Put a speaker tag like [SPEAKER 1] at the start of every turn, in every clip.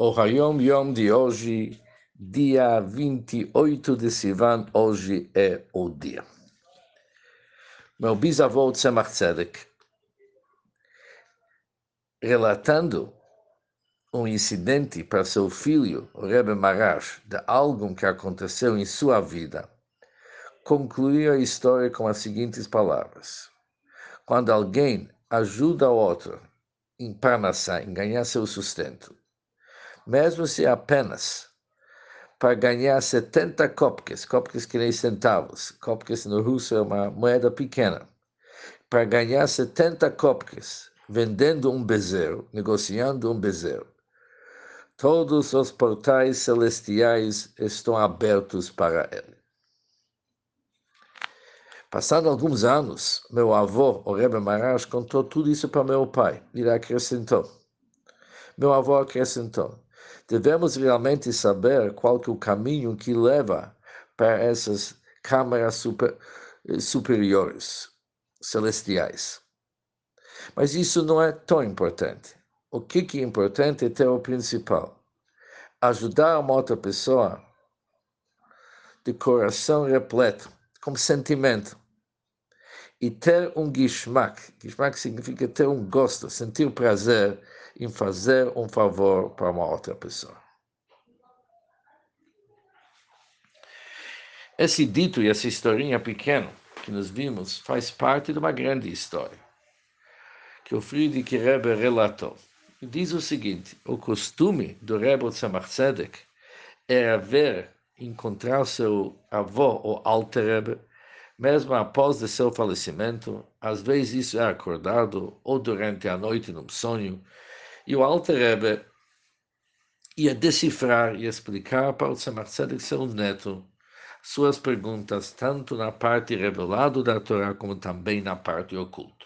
[SPEAKER 1] O Hayom Yom de hoje, dia 28 de Sivan, hoje é o dia. Meu bisavô Tzemach Tzedek, relatando um incidente para seu filho, o Rebbe Marash, de algo que aconteceu em sua vida, concluiu a história com as seguintes palavras. Quando alguém ajuda o outro em parnassá, em ganhar seu sustento, mesmo se apenas para ganhar 70 kopkes, kopkes que nem centavos, kopkes no russo é uma moeda pequena, para ganhar 70 kopkes, vendendo um bezerro, negociando um bezerro, todos os portais celestiais estão abertos para ele. Passando alguns anos, meu avô, o Rebbe Marash, contou tudo isso para meu pai. Ele acrescentou. Meu avô acrescentou. Devemos realmente saber qual que é o caminho que leva para essas câmaras super, superiores, celestiais. Mas isso não é tão importante. O que, que é importante é ter o principal. Ajudar uma outra pessoa de coração repleto, com sentimento. E ter um gishmak. Gishmak significa ter um gosto, sentir prazer em fazer um favor para uma outra pessoa. Esse dito e essa historinha pequena que nós vimos faz parte de uma grande história que o Friedrich Rebbe relatou. Diz o seguinte: o costume do Rebbe Tzemach Tzedek era ver encontrar seu avô, o Alter Rebbe, mesmo após de seu falecimento. Às vezes isso é acordado ou durante a noite num sonho e o Alter Rebbe ia decifrar e explicar para o Tzemach Tzedek, seu neto, suas perguntas, tanto na parte revelada da Torá, como também na parte oculta.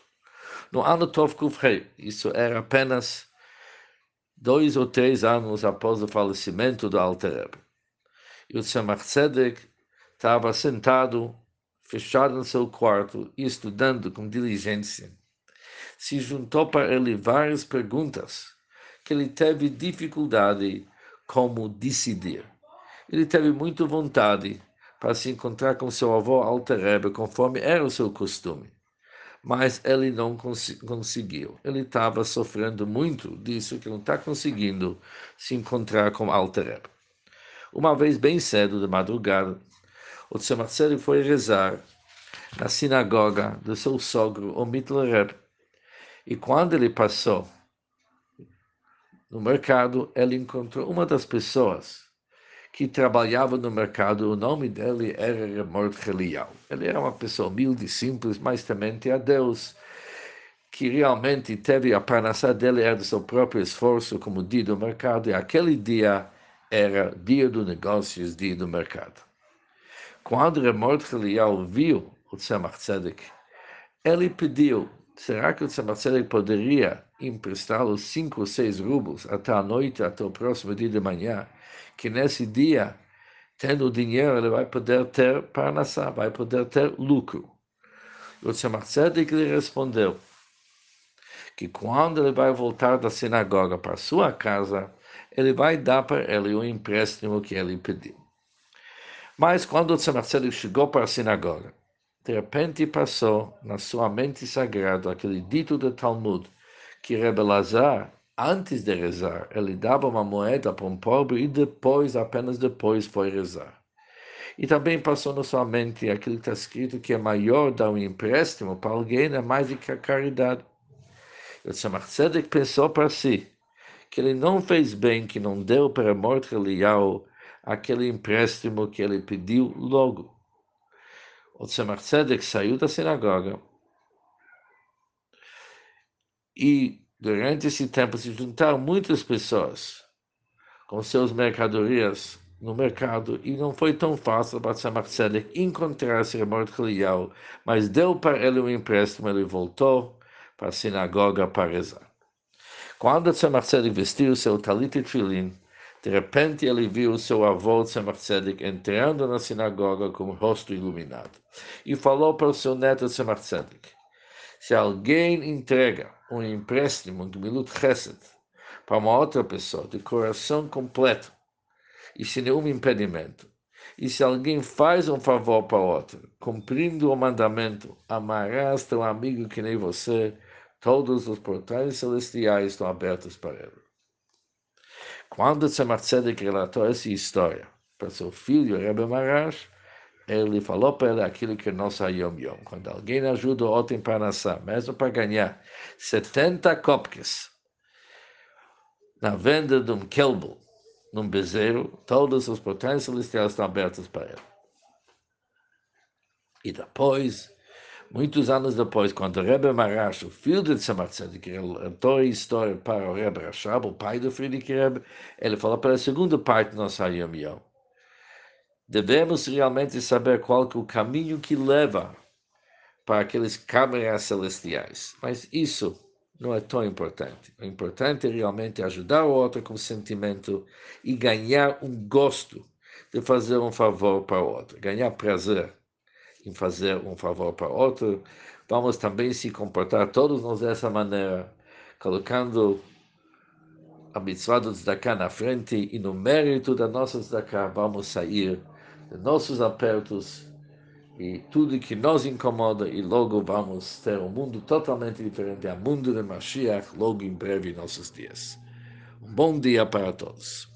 [SPEAKER 1] No ano Tov Kufrei, isso era apenas dois ou três anos após o falecimento do Alter Rebbe. E o Tzemach Tzedek estava sentado, fechado no seu quarto, estudando com diligência se juntou para ele várias perguntas que ele teve dificuldade como decidir. Ele teve muita vontade para se encontrar com seu avô Alter conforme era o seu costume. Mas ele não cons conseguiu. Ele estava sofrendo muito disso, que não está conseguindo se encontrar com Alter Uma vez bem cedo, de madrugada, o Tzemach foi rezar na sinagoga do seu sogro, o Mittler e quando ele passou no mercado, ele encontrou uma das pessoas que trabalhava no mercado. O nome dele era Remort Helial. Ele era uma pessoa humilde, simples, mas temente a Deus, que realmente teve a parnassá dele era do seu próprio esforço, como dia do mercado, e aquele dia era dia do negócios, dia do mercado. Quando Remort Helial viu o Tzemach Tzedek, ele pediu Será que o Tzemach poderia emprestá-lo cinco ou seis rublos até a noite, até o próximo dia de manhã, que nesse dia, tendo o dinheiro, ele vai poder ter parnassá, vai poder ter lucro. O Tzemach lhe respondeu que quando ele vai voltar da sinagoga para sua casa, ele vai dar para ele o empréstimo que ele pediu. Mas quando o Tzemach chegou para a sinagoga, de repente passou na sua mente sagrada aquele dito do Talmud, que Rebbe Lazar, antes de rezar, ele dava uma moeda para um pobre e depois, apenas depois, foi rezar. E também passou na sua mente aquilo que está escrito que é maior dar um empréstimo para alguém é mais do que a caridade. O Tzemach Tzedek pensou para si que ele não fez bem, que não deu para Eliyahu aquele empréstimo que ele pediu logo o Tzemach Tzedek saiu da sinagoga e durante esse tempo se juntaram muitas pessoas com seus mercadorias no mercado e não foi tão fácil para Tzemach Tzedek encontrar Siremort Eliyahu, mas deu para ele um empréstimo, ele voltou para a sinagoga para rezar. Quando Tzemach Tzedek vestiu seu talit e tefilin, de repente ele viu seu avô Tzemach entrando na sinagoga com o rosto iluminado e falou para o seu neto Tzemach se alguém entrega um empréstimo de Milut Chesed para uma outra pessoa, de coração completo e sem nenhum impedimento. E se alguém faz um favor para outro, cumprindo o mandamento, amarás teu amigo que nem você, todos os portais celestiais estão abertos para ele. Quando Tzemach Tzedek relatou essa história para seu filho, Rebbe Marash, ele falou para ele aquilo que nós Yom Yom. Quando alguém ajuda outro em Parnassá, mesmo para ganhar 70 copques na venda de um kelbo, num bezerro, todos os portais celestiais estão abertos para ele. E depois, muitos anos depois, quando o Rebbe Marash, o filho de Tzemach Tzedek, relatou a história para o Rebbe Rashab, o pai do Friedrich Rebbe, ele falou para a segunda parte do nosso Yom Yom. Devemos realmente saber qual é o caminho que leva para aqueles câmeras celestiais. Mas isso não é tão importante. O importante é realmente ajudar o outro com sentimento e ganhar um gosto de fazer um favor para o outro, ganhar prazer em fazer um favor para outro. Vamos também se comportar todos nós dessa maneira, colocando a mitzvah do tzedakah na frente e no mérito da nossa tzedakah vamos sair de nossos apertos e tudo que nos incomoda e logo vamos ter um mundo totalmente diferente, a mundo de Mashiach, logo em breve em nossos dias. Um bom dia para todos.